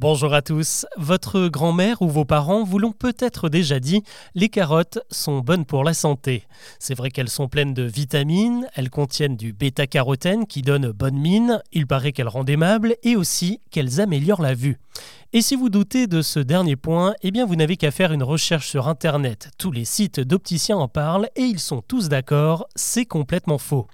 Bonjour à tous. Votre grand-mère ou vos parents vous l'ont peut-être déjà dit, les carottes sont bonnes pour la santé. C'est vrai qu'elles sont pleines de vitamines, elles contiennent du bêta-carotène qui donne bonne mine, il paraît qu'elles rendent aimables et aussi qu'elles améliorent la vue. Et si vous doutez de ce dernier point, eh bien vous n'avez qu'à faire une recherche sur Internet. Tous les sites d'opticiens en parlent et ils sont tous d'accord, c'est complètement faux.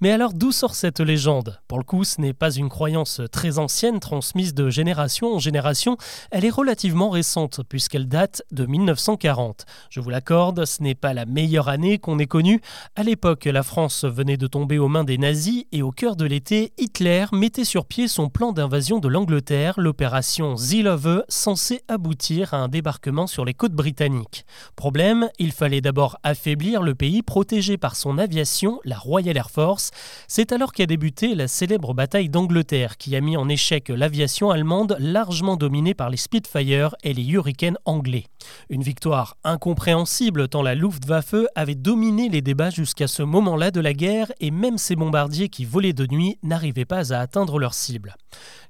Mais alors d'où sort cette légende? Pour le coup, ce n'est pas une croyance très ancienne transmise de génération en génération, elle est relativement récente puisqu'elle date de 1940. Je vous l'accorde, ce n'est pas la meilleure année qu'on ait connue. À l'époque, la France venait de tomber aux mains des nazis et au cœur de l'été, Hitler mettait sur pied son plan d'invasion de l'Angleterre, l'opération Love censé aboutir à un débarquement sur les côtes britanniques. Problème, il fallait d'abord affaiblir le pays protégé par son aviation, la Royal Air Force. C'est alors qu'a débuté la célèbre bataille d'Angleterre qui a mis en échec l'aviation allemande largement dominée par les Spitfire et les Hurricanes anglais. Une victoire incompréhensible tant la Luftwaffe avait dominé les débats jusqu'à ce moment-là de la guerre et même ces bombardiers qui volaient de nuit n'arrivaient pas à atteindre leur cible.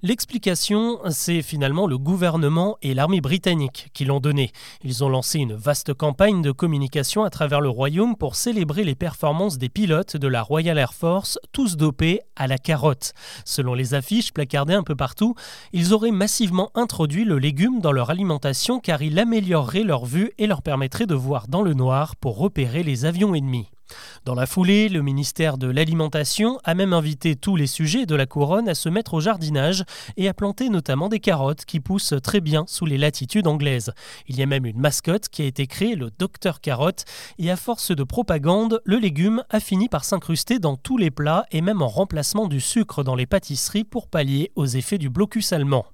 L'explication, c'est le gouvernement et l'armée britannique qui l'ont donné. Ils ont lancé une vaste campagne de communication à travers le royaume pour célébrer les performances des pilotes de la Royal Air Force, tous dopés à la carotte. Selon les affiches placardées un peu partout, ils auraient massivement introduit le légume dans leur alimentation car il améliorerait leur vue et leur permettrait de voir dans le noir pour repérer les avions ennemis. Dans la foulée, le ministère de l'Alimentation a même invité tous les sujets de la couronne à se mettre au jardinage et à planter notamment des carottes qui poussent très bien sous les latitudes anglaises. Il y a même une mascotte qui a été créée, le Docteur Carotte, et à force de propagande, le légume a fini par s'incruster dans tous les plats et même en remplacement du sucre dans les pâtisseries pour pallier aux effets du blocus allemand.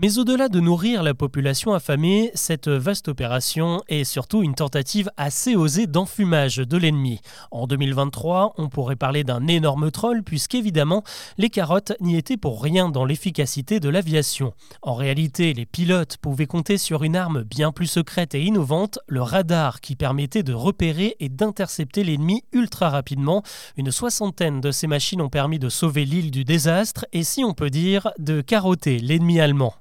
Mais au-delà de nourrir la population affamée, cette vaste opération est surtout une tentative assez osée d'enfumage de l'ennemi. En 2023, on pourrait parler d'un énorme troll puisqu'évidemment, les carottes n'y étaient pour rien dans l'efficacité de l'aviation. En réalité, les pilotes pouvaient compter sur une arme bien plus secrète et innovante, le radar qui permettait de repérer et d'intercepter l'ennemi ultra rapidement. Une soixantaine de ces machines ont permis de sauver l'île du désastre et si on peut dire, de carotter l'ennemi allemand.